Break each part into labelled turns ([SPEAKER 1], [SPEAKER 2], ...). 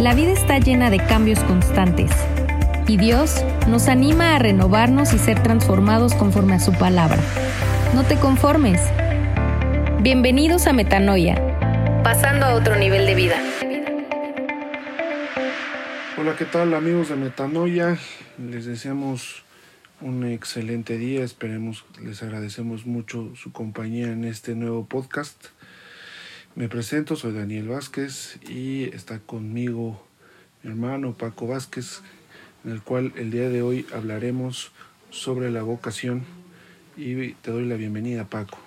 [SPEAKER 1] La vida está llena de cambios constantes y Dios nos anima a renovarnos y ser transformados conforme a su palabra. No te conformes. Bienvenidos a Metanoia, pasando a otro nivel de vida.
[SPEAKER 2] Hola, ¿qué tal amigos de Metanoia? Les deseamos un excelente día, esperemos, les agradecemos mucho su compañía en este nuevo podcast. Me presento, soy Daniel Vázquez y está conmigo mi hermano Paco Vázquez, en el cual el día de hoy hablaremos sobre la vocación y te doy la bienvenida Paco.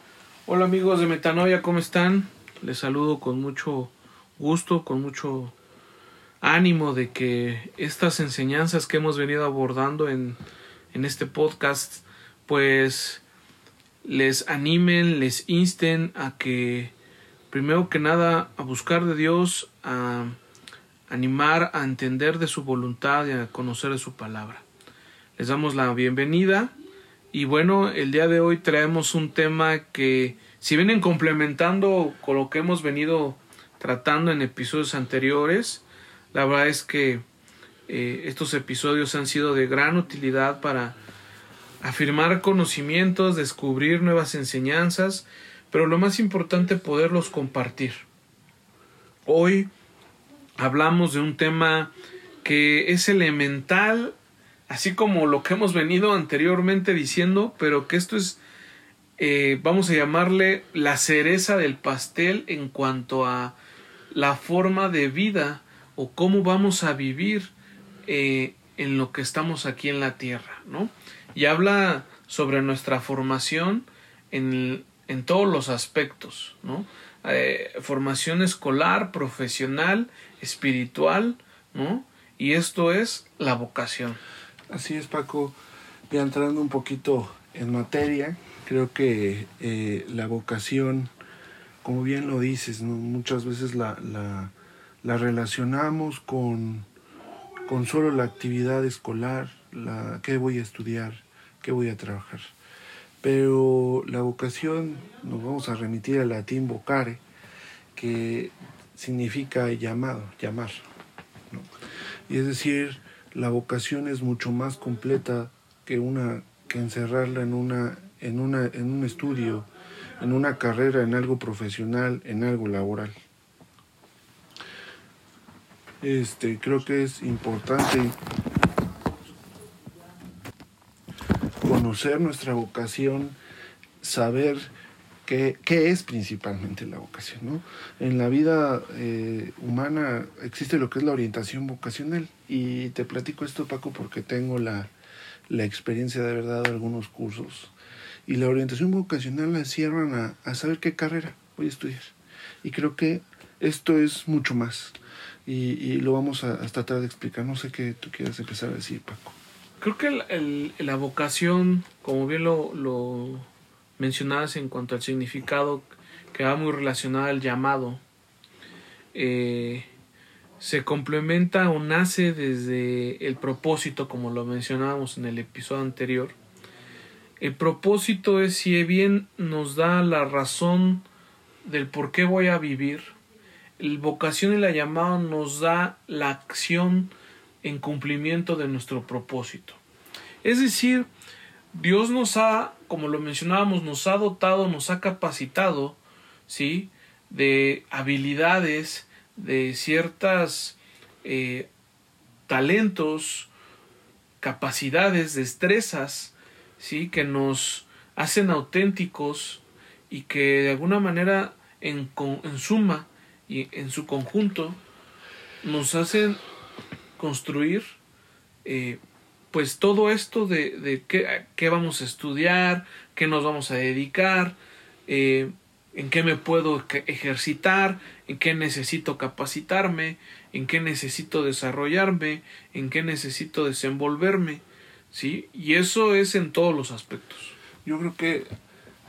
[SPEAKER 3] Hola amigos de Metanoia, ¿cómo están? Les saludo con mucho gusto, con mucho ánimo de que estas enseñanzas que hemos venido abordando en, en este podcast pues les animen, les insten a que primero que nada a buscar de Dios, a animar a entender de su voluntad y a conocer de su palabra. Les damos la bienvenida y bueno, el día de hoy traemos un tema que si vienen complementando con lo que hemos venido tratando en episodios anteriores, la verdad es que eh, estos episodios han sido de gran utilidad para afirmar conocimientos, descubrir nuevas enseñanzas, pero lo más importante poderlos compartir. Hoy hablamos de un tema que es elemental, así como lo que hemos venido anteriormente diciendo, pero que esto es, eh, vamos a llamarle la cereza del pastel en cuanto a la forma de vida o cómo vamos a vivir eh, en lo que estamos aquí en la tierra, ¿no? Y habla sobre nuestra formación en, en todos los aspectos, ¿no? Eh, formación escolar, profesional, espiritual, ¿no? Y esto es la vocación.
[SPEAKER 2] Así es, Paco. Ya entrando un poquito en materia, creo que eh, la vocación, como bien lo dices, ¿no? muchas veces la, la, la relacionamos con, con solo la actividad escolar, la qué voy a estudiar, qué voy a trabajar. Pero la vocación, nos vamos a remitir al latín vocare, que significa llamado, llamar. Y es decir, la vocación es mucho más completa que una que encerrarla en una en una en un estudio, en una carrera, en algo profesional, en algo laboral. Este, creo que es importante conocer nuestra vocación, saber qué, qué es principalmente la vocación. ¿no? En la vida eh, humana existe lo que es la orientación vocacional y te platico esto Paco porque tengo la, la experiencia de haber dado algunos cursos y la orientación vocacional la cierran a, a saber qué carrera voy a estudiar y creo que esto es mucho más y, y lo vamos a, a, tratar de explicar. No sé qué tú quieras empezar a decir, Paco.
[SPEAKER 3] Creo que la vocación, como bien lo, mencionabas en cuanto al significado, que va muy relacionado al llamado, eh, se complementa o nace desde el propósito, como lo mencionábamos en el episodio anterior. El propósito es si bien nos da la razón del por qué voy a vivir, el vocación y la llamada nos da la acción en cumplimiento de nuestro propósito. Es decir, Dios nos ha, como lo mencionábamos, nos ha dotado, nos ha capacitado, ¿sí? De habilidades, de ciertas eh, talentos, capacidades, destrezas, ¿sí? Que nos hacen auténticos y que de alguna manera en, en suma y en su conjunto nos hacen construir eh, pues todo esto de, qué, vamos a estudiar, qué nos vamos a dedicar, eh, en qué me puedo ejercitar, en qué necesito capacitarme, en qué necesito desarrollarme, en qué necesito desenvolverme, ¿sí? Y eso es en todos los aspectos.
[SPEAKER 2] Yo creo que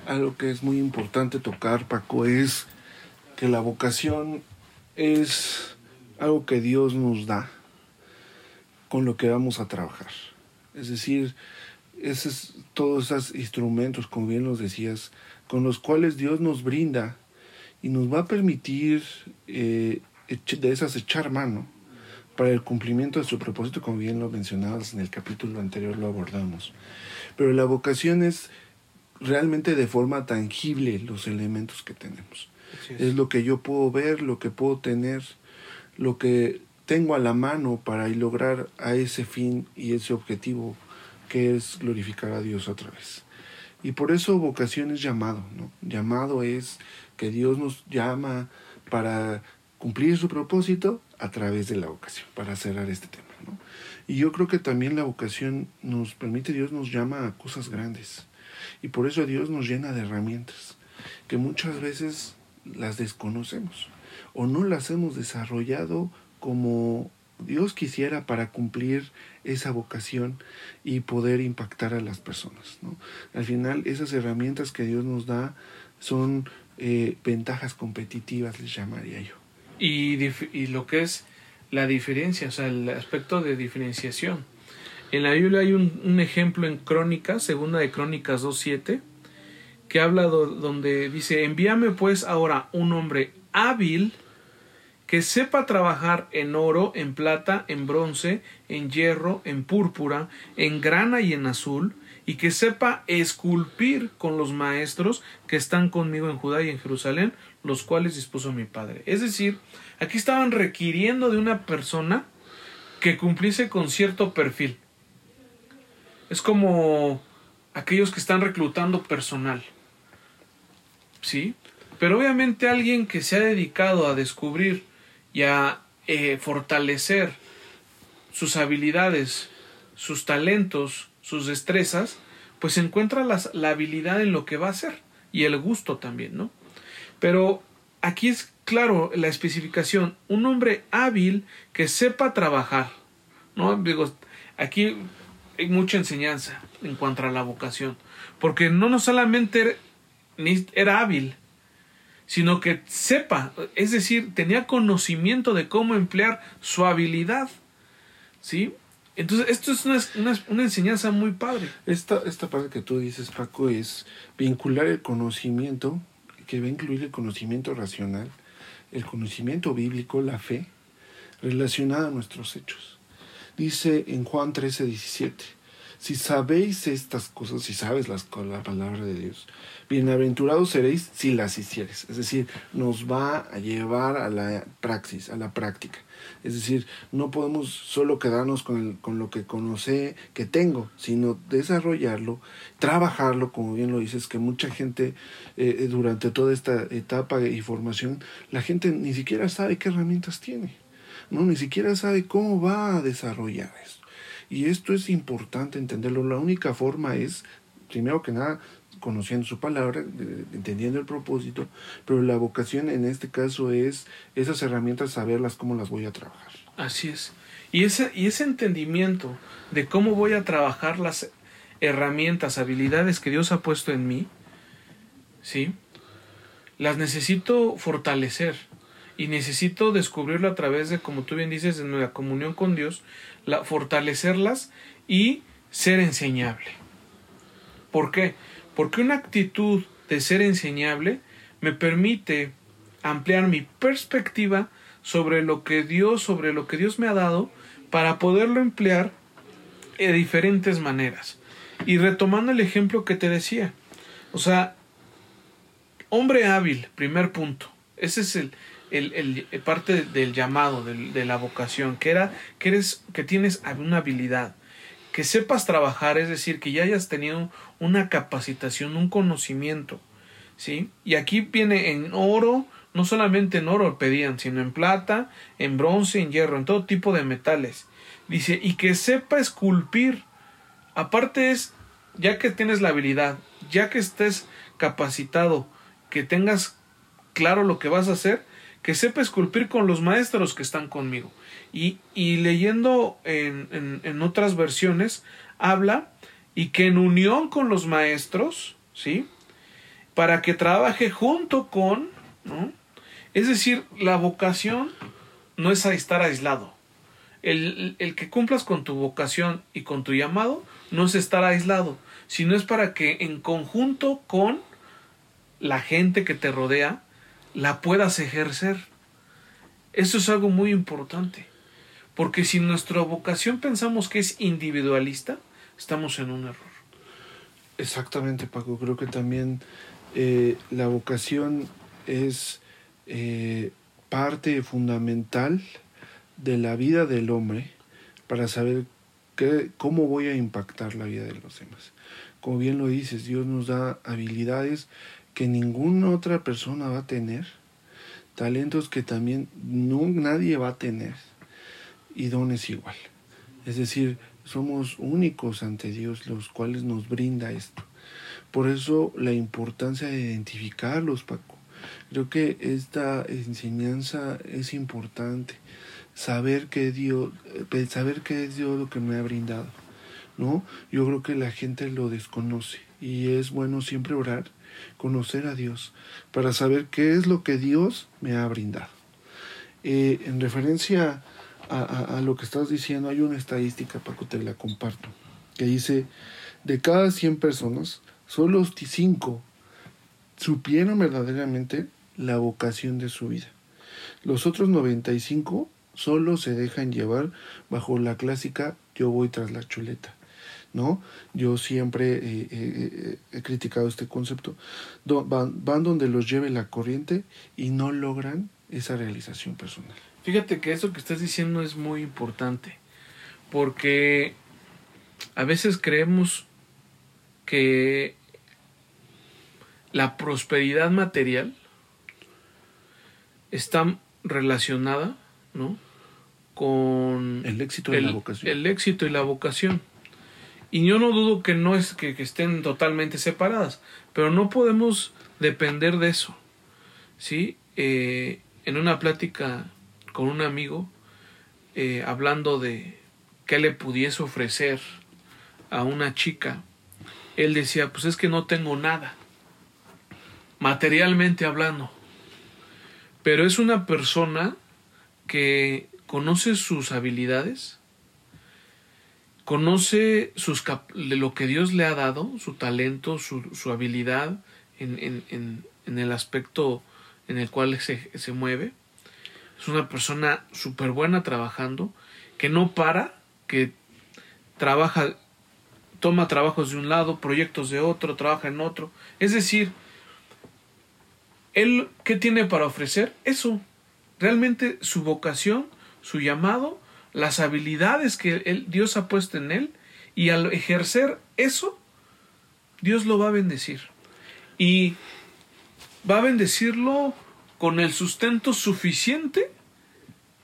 [SPEAKER 2] algo que es muy importante tocar, Paco, es que la vocación es algo que Dios nos da con lo que vamos a trabajar. Es decir, esos, todos esos instrumentos, como bien los decías, con los cuales Dios nos brinda y nos va a permitir eh, de esas echar mano para el cumplimiento de su propósito, como bien lo mencionabas en el capítulo anterior, lo abordamos. Pero la vocación es realmente de forma tangible los elementos que tenemos.
[SPEAKER 3] Es
[SPEAKER 2] lo que yo puedo ver, lo que puedo tener, lo que tengo a la mano para lograr a ese fin y ese objetivo que es glorificar a Dios otra vez. Y por eso vocación es llamado, ¿no? Llamado es que Dios nos llama para cumplir su propósito a través de la vocación, para cerrar este tema, ¿no? Y yo creo que también la vocación nos permite, Dios nos llama a cosas grandes. Y por eso Dios nos llena de herramientas que muchas veces las desconocemos o no las hemos desarrollado como Dios quisiera para cumplir esa vocación y poder impactar a las personas. ¿no? Al final, esas herramientas que Dios nos da son eh, ventajas competitivas, les llamaría yo.
[SPEAKER 3] y, y lo que es la diferencia, o sea, el aspecto de diferenciación. En la Biblia hay un, ejemplo en Crónicas, segunda de Crónicas 2.7, que habla do- donde dice, envíame pues ahora un hombre hábil que sepa trabajar en oro, en plata, en bronce, en hierro, en púrpura, en grana y en azul, y que sepa esculpir con los maestros que están conmigo en Judá y en Jerusalén, los cuales dispuso mi padre. Es decir, aquí estaban requiriendo de una persona que cumpliese con cierto perfil. Es como aquellos que están reclutando personal. ¿Sí? Pero obviamente alguien que se ha dedicado a descubrir y a eh, fortalecer sus habilidades, sus talentos, sus destrezas, pues encuentra la habilidad en lo que va a hacer y el gusto también, ¿no? Pero aquí es claro la especificación, un hombre hábil que sepa trabajar, ¿no? Aquí hay mucha enseñanza en cuanto a la vocación, porque no, no solamente era hábil, sino que sepa, es decir, tenía conocimiento de cómo emplear su habilidad, ¿sí? Entonces, esto es una, una, una enseñanza muy padre.
[SPEAKER 2] Esta, esta parte que tú dices, Paco, es vincular el conocimiento, que va a incluir el conocimiento racional, el conocimiento bíblico, la fe, relacionada a nuestros hechos. Dice en Juan 13, 17, si sabéis estas cosas, si sabes las, la palabra de Dios, bienaventurados seréis si las hicieres. Es decir, nos va a llevar a la praxis, a la práctica. Es decir, no podemos solo quedarnos con, el- con lo que conoce, que tengo, sino desarrollarlo, trabajarlo, como bien lo dices, que mucha gente eh, eh, durante toda esta etapa y formación, la gente ni siquiera sabe qué herramientas tiene, no, ni siquiera sabe cómo va a desarrollar esto. Y esto es importante entenderlo. La única forma es, primero que nada, conociendo su palabra, entendiendo el propósito, pero la vocación en este caso es esas herramientas, saberlas cómo las voy a trabajar.
[SPEAKER 3] Así es. Y ese, y ese entendimiento de cómo voy a trabajar las herramientas, habilidades que Dios ha puesto en mí, ¿sí? Las necesito fortalecer y necesito descubrirlo a través de, como tú bien dices, de nuestra comunión con Dios, la, fortalecerlas y ser enseñable. ¿Por qué? Porque una actitud de ser enseñable me permite ampliar mi perspectiva sobre lo que Dios, sobre lo que Dios me ha dado, para poderlo emplear de diferentes maneras. Y retomando el ejemplo que te decía, o sea, hombre hábil, primer punto. Ese es el, el, el- el parte del llamado, de la vocación, que era que eres, que tienes una habilidad, que sepas trabajar, es decir, que ya hayas tenido una capacitación, un conocimiento, ¿sí? Y aquí viene en oro, no solamente en oro pedían, sino en plata, en bronce, en hierro, en todo tipo de metales. Dice, y que sepa esculpir. Aparte es, ya que tienes la habilidad, ya que estés capacitado, que tengas claro lo que vas a hacer, que sepa esculpir con los maestros que están conmigo. Y, y leyendo en, en, otras versiones, habla y que en unión con los maestros, ¿sí? Para que trabaje junto con, ¿no? Es decir, la vocación no es estar aislado. El, el que cumplas con tu vocación y con tu llamado no es estar aislado, sino es para que en conjunto con la gente que te rodea la puedas ejercer. Eso es algo muy importante. Porque si nuestra vocación pensamos que es individualista, estamos en un error.
[SPEAKER 2] Exactamente, Paco. Creo que también eh, la vocación es eh, parte fundamental de la vida del hombre para saber qué, cómo voy a impactar la vida de los demás. Como bien lo dices, Dios nos da habilidades que ninguna otra persona va a tener, talentos que también no, nadie va a tener y dones igual. Es decir, somos únicos ante Dios los cuales nos brinda esto. Por eso la importancia de identificarlos, Paco. Creo que esta enseñanza es importante. Saber que Dios, saber que es Dios lo que me ha brindado. ¿No? Yo creo que la gente lo desconoce y es bueno siempre orar, conocer a Dios, para saber qué es lo que Dios me ha brindado. Eh, en referencia a, lo que estás diciendo, hay una estadística, Paco, te la comparto, que dice, de cada 100 personas, solo 5 supieron verdaderamente la vocación de su vida. Los otros 95 solo se dejan llevar bajo la clásica yo voy tras la chuleta. ¿No? Yo siempre eh, eh, he criticado este concepto. van, van donde los lleve la corriente y no logran esa realización personal.
[SPEAKER 3] Fíjate que eso que estás diciendo es muy importante, porque a veces creemos que la prosperidad material está relacionada, ¿no? Con
[SPEAKER 2] el éxito y la vocación.
[SPEAKER 3] El éxito y la vocación. Y yo no dudo que no es que, estén totalmente separadas, pero no podemos depender de eso. ¿Sí? Eh, en una plática con un amigo eh, hablando de qué le pudiese ofrecer a una chica, él decía, pues es que no tengo nada, materialmente hablando, pero es una persona que conoce sus habilidades, conoce sus lo que Dios le ha dado, su talento, su, su habilidad en, en, en, el aspecto en el cual se, se mueve, es una persona súper buena trabajando, que no para, que trabaja, toma trabajos de un lado, proyectos de otro, trabaja en otro. Es decir, él, ¿qué tiene para ofrecer? Eso. Realmente su vocación, su llamado, las habilidades que él, Dios ha puesto en él, y al ejercer eso, Dios lo va a bendecir. Y va a bendecirlo con el sustento suficiente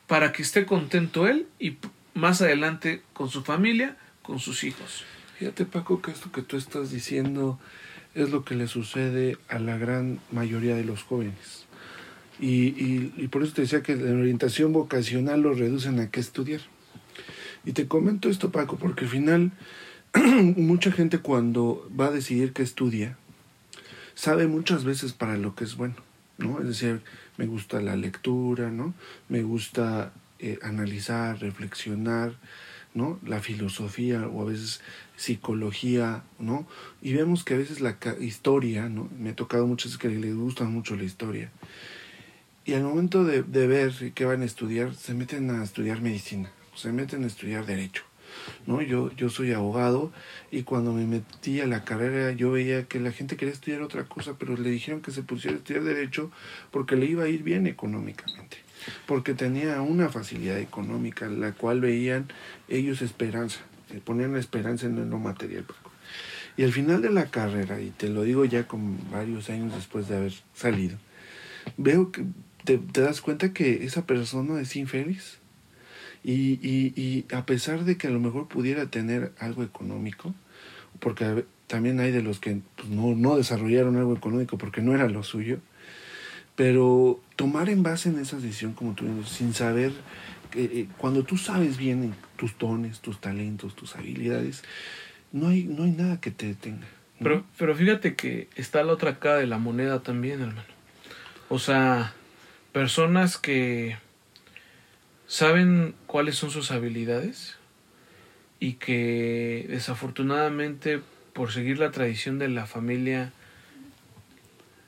[SPEAKER 3] para que esté contento él y más adelante con su familia, con sus hijos.
[SPEAKER 2] Fíjate Paco que esto que tú estás diciendo es lo que le sucede a la gran mayoría de los jóvenes. Y, y, por eso te decía que la orientación vocacional lo reducen a qué estudiar. Y te comento esto Paco porque al final mucha gente cuando va a decidir qué estudia sabe muchas veces para lo que es bueno. ¿no? Es decir, me gusta la lectura, ¿no? Me gusta eh, analizar, reflexionar, ¿no? La filosofía o a veces psicología, ¿no? Y vemos que a veces la historia, ¿no? Me ha tocado muchas que les gusta mucho la historia. Y al momento de, de ver qué van a estudiar, se meten a estudiar medicina, se meten a estudiar derecho. ¿no? Yo, yo soy abogado y cuando me metí a la carrera yo veía que la gente quería estudiar otra cosa, pero le dijeron que se pusiera a estudiar derecho porque le iba a ir bien económicamente, porque tenía una facilidad económica, la cual veían ellos esperanza, ponían la esperanza en lo material. Y al final de la carrera, y te lo digo ya con varios años después de haber salido, veo que te, te das cuenta que esa persona es infeliz y, y, y a pesar de que a lo mejor pudiera tener algo económico, porque también hay de los que pues, no, no desarrollaron algo económico porque no era lo suyo, pero tomar en base en esa decisión, como tú dices, sin saber, eh, cuando tú sabes bien tus dones, tus talentos, tus habilidades, no hay, no hay nada que te detenga.
[SPEAKER 3] Pero, pero fíjate que está la otra cara de la moneda también, hermano. O sea, personas que saben cuáles son sus habilidades y que desafortunadamente por seguir la tradición de la familia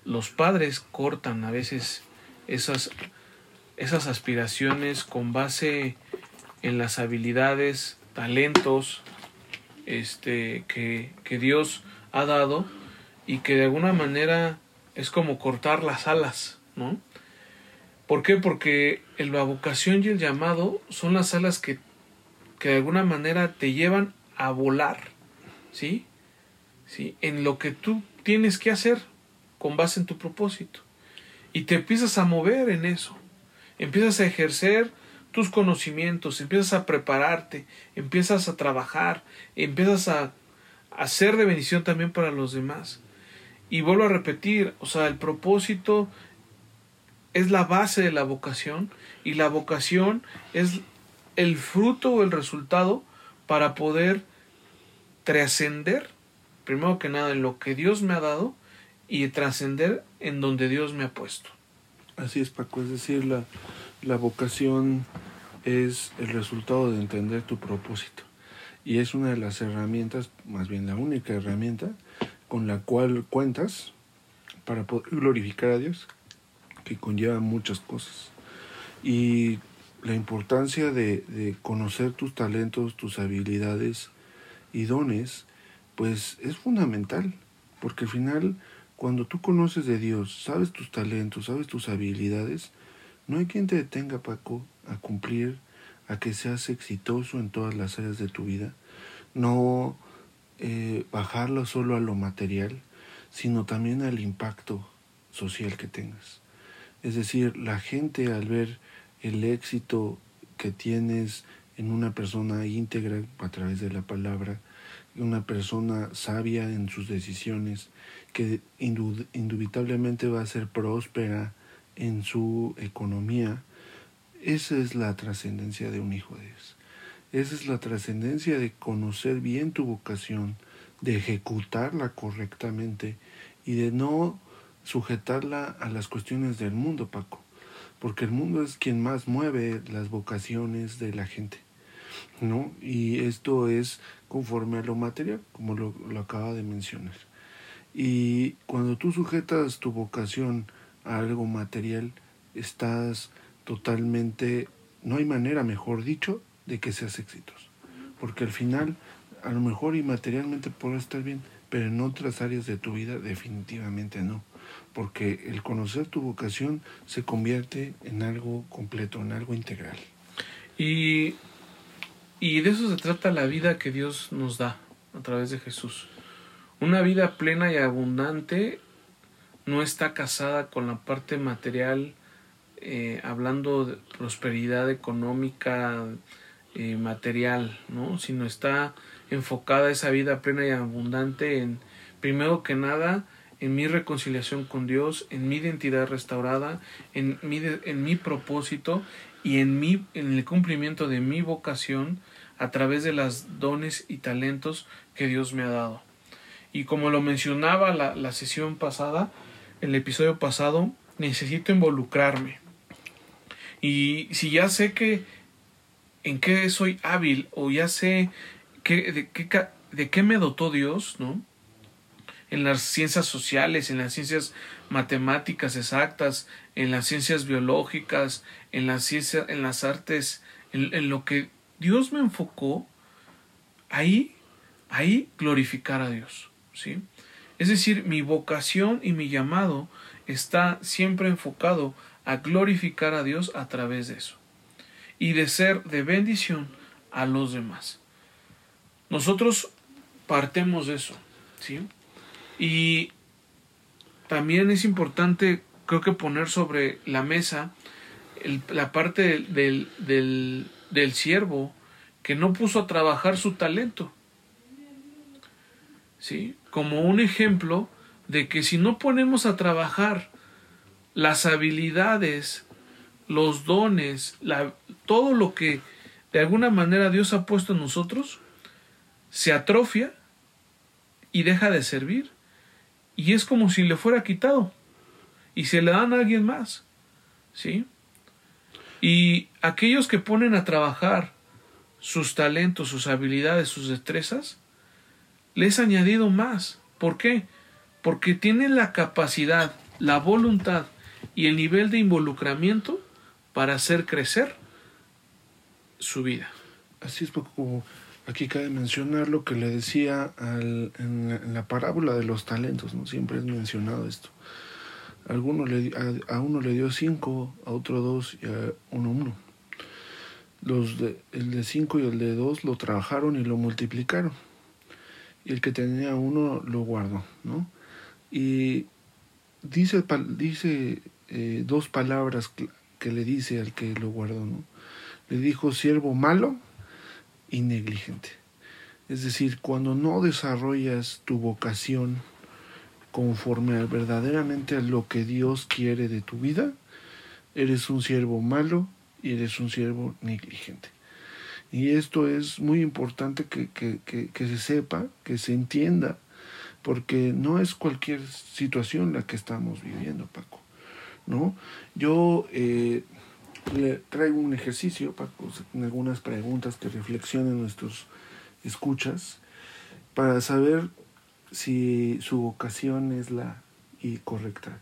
[SPEAKER 3] los padres cortan a veces esas esas aspiraciones con base en las habilidades, talentos este, que, que Dios ha dado y que de alguna manera es como cortar las alas, ¿no? ¿Por qué? Porque la vocación y el llamado son las alas que, que de alguna manera te llevan a volar, ¿sí? ¿sí? En lo que tú tienes que hacer con base en tu propósito. Y te empiezas a mover en eso. Empiezas a ejercer tus conocimientos, empiezas a prepararte, empiezas a trabajar, empiezas a hacer de bendición también para los demás. Y vuelvo a repetir, o sea, el propósito es la base de la vocación y la vocación es el fruto o el resultado para poder trascender, primero que nada, en lo que Dios me ha dado y trascender en donde Dios me ha puesto.
[SPEAKER 2] Así es, Paco, es decir, la, la vocación es el resultado de entender tu propósito y es una de las herramientas, más bien la única herramienta con la cual cuentas para poder glorificar a Dios, que conlleva muchas cosas. Y la importancia de, conocer tus talentos, tus habilidades y dones, pues es fundamental, porque al final, cuando tú conoces de Dios, sabes tus talentos, sabes tus habilidades, no hay quien te detenga, Paco, a cumplir, a que seas exitoso en todas las áreas de tu vida. No eh, bajarlo solo a lo material, sino también al impacto social que tengas. Es decir, la gente al ver el éxito que tienes en una persona íntegra a través de la palabra, una persona sabia en sus decisiones, que indubitablemente va a ser próspera en su economía, esa es la trascendencia de un hijo de Dios. Esa es la trascendencia de conocer bien tu vocación, de ejecutarla correctamente y de no sujetarla a las cuestiones del mundo, Paco, porque el mundo es quien más mueve las vocaciones de la gente, ¿no? Y esto es conforme a lo material, como lo, lo acaba de mencionar. Y cuando tú sujetas tu vocación a algo material, estás totalmente, no hay manera, mejor dicho, de que seas exitoso. Porque al final, a lo mejor y materialmente podrás estar bien, pero en otras áreas de tu vida definitivamente no. Porque el conocer tu vocación se convierte en algo completo, en algo integral.
[SPEAKER 3] Y, y de eso se trata la vida que Dios nos da a través de Jesús. Una vida plena y abundante no está casada con la parte material, eh, hablando de prosperidad económica, eh, material, ¿no? Sino está enfocada esa vida plena y abundante en, primero que nada, en mi reconciliación con Dios, en mi identidad restaurada, en mi, en mi propósito y en, mi, en el cumplimiento de mi vocación a través de las dones y talentos que Dios me ha dado. Y como lo mencionaba la, la sesión pasada, el episodio pasado, necesito involucrarme. Y si ya sé que en qué soy hábil o ya sé qué, de, qué, de qué me dotó Dios, ¿no? En las ciencias sociales, en las ciencias matemáticas exactas, en las ciencias biológicas, en las ciencias, en las artes, en, lo que Dios me enfocó, ahí, ahí glorificar a Dios, ¿sí? Es decir, mi vocación y mi llamado está siempre enfocado a glorificar a Dios a través de eso y de ser de bendición a los demás. Nosotros partemos de eso, ¿sí? Y también es importante, creo que poner sobre la mesa la parte del, del, siervo que no puso a trabajar su talento. ¿Sí? Como un ejemplo de que si no ponemos a trabajar las habilidades los dones, todo lo que de alguna manera Dios ha puesto en nosotros, se atrofia y deja de servir. Y es como si le fuera quitado y se le dan a alguien más. ¿Sí? Y aquellos que ponen a trabajar sus talentos, sus habilidades, sus destrezas, les ha añadido más. ¿Por qué? Porque tienen la capacidad, la voluntad y el nivel de involucramiento para hacer crecer su vida.
[SPEAKER 2] Así es, como aquí cabe mencionar lo que le decía en, la, parábola de los talentos, ¿no? Siempre es mencionado esto. Alguno le, a, uno le dio cinco, a otro dos y a uno uno. Los de, el de cinco y el de dos lo trabajaron y lo multiplicaron. Y el que tenía uno lo guardó, ¿no? Y dice, dice eh, dos palabras que le dice al que lo guardó, ¿no? Le dijo siervo malo y negligente. Es decir, cuando no desarrollas tu vocación conforme verdaderamente a lo que Dios quiere de tu vida, eres un siervo malo y eres un siervo negligente. Y esto es muy importante que, que, se sepa, que se entienda, porque no es cualquier situación la que estamos viviendo, Paco. ¿no? Yo eh, le traigo un ejercicio para algunas preguntas que reflexionen nuestros escuchas para saber si su vocación es la y correcta.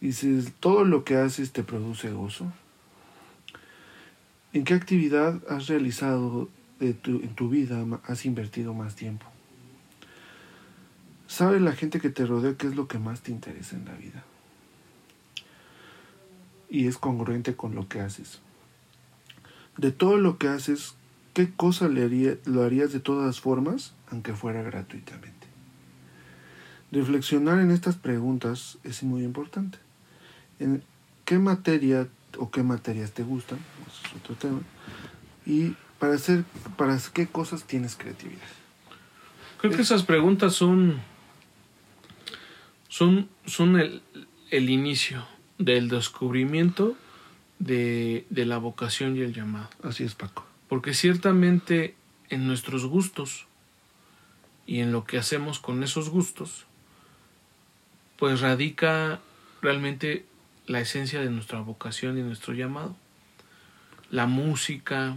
[SPEAKER 2] Dices, todo lo que haces te produce gozo. ¿En qué actividad has realizado en tu vida, has invertido más tiempo? ¿Sabe la gente que te rodea qué es lo que más te interesa en la vida? Y es congruente con lo que haces. De todo lo que haces, ¿qué cosa le haría, lo harías de todas formas, aunque fuera gratuitamente? Reflexionar en estas preguntas es muy importante. ¿En qué materia o qué materias te gustan? Eso es otro tema. Y para hacer, para qué cosas tienes creatividad.
[SPEAKER 3] Creo que esas preguntas son, son, son el, el inicio del descubrimiento de, de la vocación y el llamado.
[SPEAKER 2] Así es, Paco.
[SPEAKER 3] Porque ciertamente en nuestros gustos y en lo que hacemos con esos gustos, pues radica realmente la esencia de nuestra vocación y nuestro llamado. La música,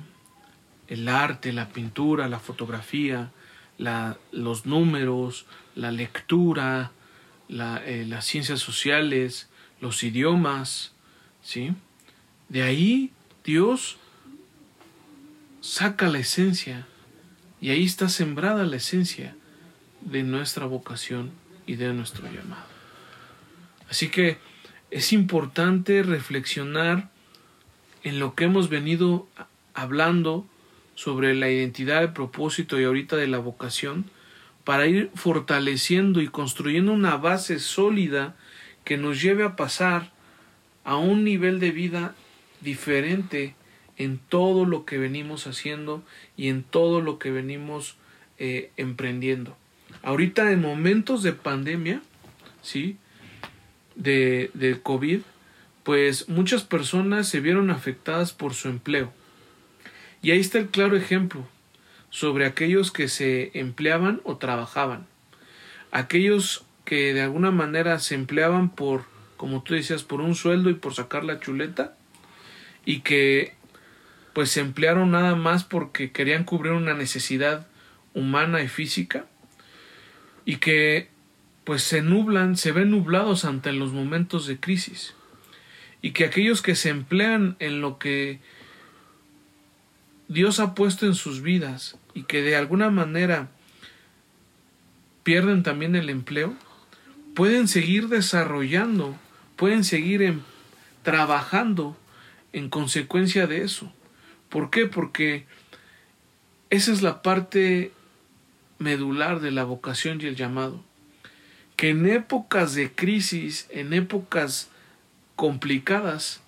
[SPEAKER 3] el arte, la pintura, la fotografía, la, los números, la lectura, la, eh, las ciencias sociales, los idiomas, ¿sí? De ahí Dios saca la esencia y ahí está sembrada la esencia de nuestra vocación y de nuestro llamado. Así que es importante reflexionar en lo que hemos venido hablando sobre la identidad, el propósito y ahorita de la vocación para ir fortaleciendo y construyendo una base sólida que nos lleve a pasar a un nivel de vida diferente en todo lo que venimos haciendo y en todo lo que venimos eh, emprendiendo. Ahorita en momentos de pandemia, ¿sí? De, de COVID, pues muchas personas se vieron afectadas por su empleo. Y ahí está el claro ejemplo sobre aquellos que se empleaban o trabajaban. Aquellos que de alguna manera se empleaban por, como tú decías, por un sueldo y por sacar la chuleta y que pues se emplearon nada más porque querían cubrir una necesidad humana y física y que pues se nublan, se ven nublados ante los momentos de crisis. Y que aquellos que se emplean en lo que Dios ha puesto en sus vidas y que de alguna manera pierden también el empleo, pueden seguir desarrollando, pueden seguir trabajando en consecuencia de eso. ¿Por qué? Porque esa es la parte medular de la vocación y el llamado. Que en épocas de crisis, en épocas complicadas,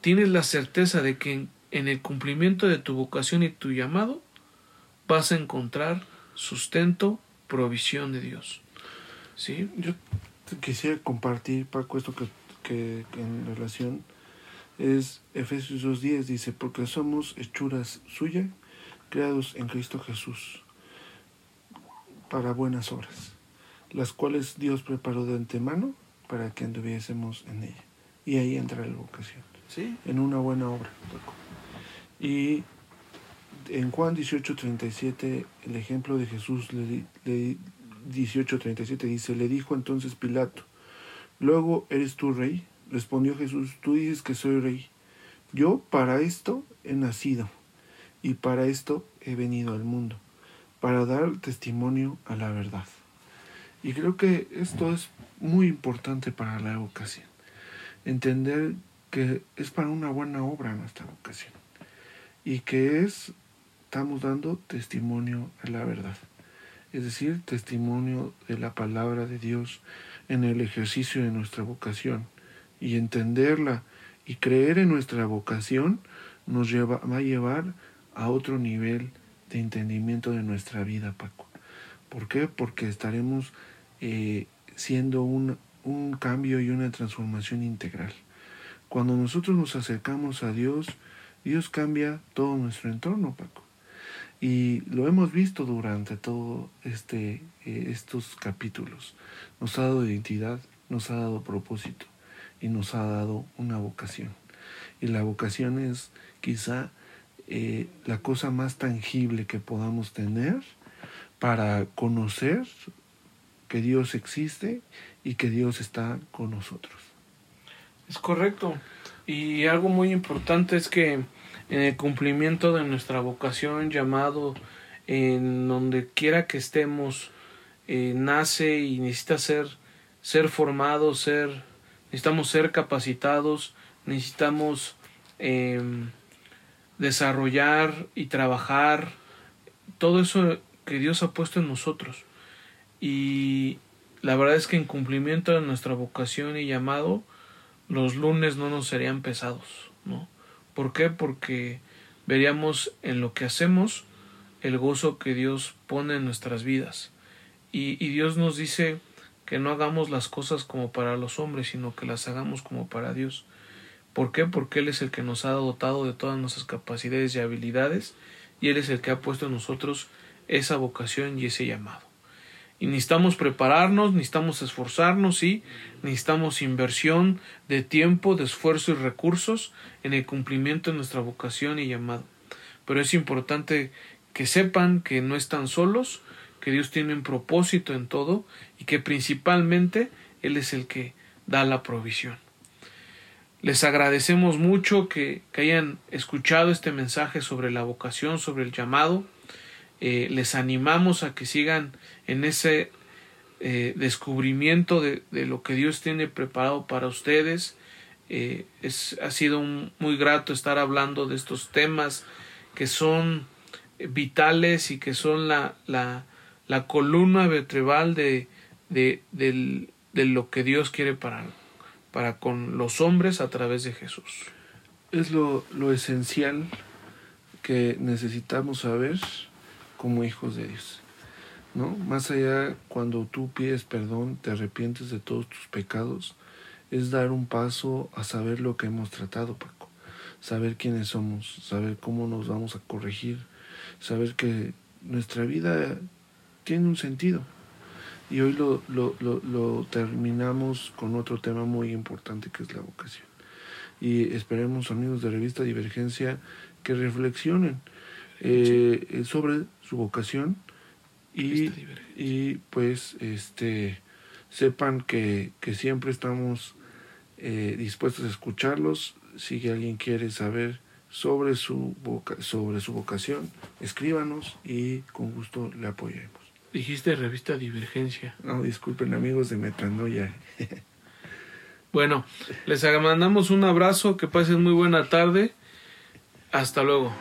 [SPEAKER 3] tienes la certeza de que en, en el cumplimiento de tu vocación y tu llamado vas a encontrar sustento, provisión de Dios.
[SPEAKER 2] Sí, yo quisiera compartir, Paco, esto que, que, en relación es Efesios 2.10, dice, porque somos hechuras suyas, creados en Cristo Jesús, para buenas obras, las cuales Dios preparó de antemano para que anduviésemos en ella. Y ahí entra la vocación, ¿Sí? en una buena obra. Paco. Y en Juan 18.37, el ejemplo de Jesús le, le 18:37 dice, le dijo entonces Pilato, luego eres tú rey. Respondió Jesús, tú dices que soy rey. Yo para esto he nacido y para esto he venido al mundo, para dar testimonio a la verdad. Y creo que esto es muy importante para la vocación. Entender que es para una buena obra nuestra vocación. Y que es, estamos dando testimonio a la verdad. Es decir, testimonio de la palabra de Dios en el ejercicio de nuestra vocación. Y entenderla y creer en nuestra vocación nos lleva, va a llevar a otro nivel de entendimiento de nuestra vida, Paco. ¿Por qué? Porque estaremos eh, siendo un, un cambio y una transformación integral. Cuando nosotros nos acercamos a Dios, Dios cambia todo nuestro entorno, Paco. Y lo hemos visto durante todos este, eh, estos capítulos. Nos ha dado identidad, nos ha dado propósito y nos ha dado una vocación. Y la vocación es quizá eh, la cosa más tangible que podamos tener para conocer que Dios existe y que Dios está con nosotros.
[SPEAKER 3] Es correcto. Y algo muy importante es que en el cumplimiento de nuestra vocación, llamado en donde quiera que estemos, eh, nace y necesita ser, ser formado, ser, necesitamos ser capacitados, necesitamos em, desarrollar y trabajar todo eso que Dios ha puesto en nosotros. Y la verdad es que en cumplimiento de nuestra vocación y llamado, los lunes no nos serían pesados, ¿no? ¿Por qué? Porque veríamos en lo que hacemos el gozo que Dios pone en nuestras vidas. Y, Dios nos dice que no hagamos las cosas como para los hombres, sino que las hagamos como para Dios. ¿Por qué? Porque Él es el que nos ha dotado de todas nuestras capacidades y habilidades y Él es el que ha puesto en nosotros esa vocación y ese llamado. Y necesitamos prepararnos, necesitamos esforzarnos, sí, necesitamos inversión de tiempo, de esfuerzo y recursos en el cumplimiento de nuestra vocación y llamado. Pero es importante que sepan que no están solos, que Dios tiene un propósito en todo y que principalmente Él es el que da la provisión. Les agradecemos mucho que, que hayan escuchado este mensaje sobre la vocación, sobre el llamado. Eh, les animamos a que sigan en ese eh, descubrimiento de, lo que Dios tiene preparado para ustedes. Eh, es, ha sido un, muy grato estar hablando de estos temas que son vitales y que son la, la, columna vertebral de, de, lo que Dios quiere para, para con los hombres a través de Jesús.
[SPEAKER 2] Es lo, lo esencial que necesitamos saber como hijos de Dios. ¿no? Más allá, cuando tú pides perdón, te arrepientes de todos tus pecados, es dar un paso a saber lo que hemos tratado, Paco. Saber quiénes somos, saber cómo nos vamos a corregir, saber que nuestra vida tiene un sentido. Y hoy lo, lo, lo, lo terminamos con otro tema muy importante que es la vocación. Y esperemos, amigos de Revista Divergencia, que reflexionen eh, sobre su vocación y, y pues este sepan que, que siempre estamos eh, dispuestos a escucharlos. Si alguien quiere saber sobre su voca sobre su vocación escríbanos y con gusto le apoyaremos.
[SPEAKER 3] Dijiste revista divergencia.
[SPEAKER 2] No disculpen amigos de Metanoia.
[SPEAKER 3] Bueno les mandamos un abrazo que pasen muy buena tarde. Hasta luego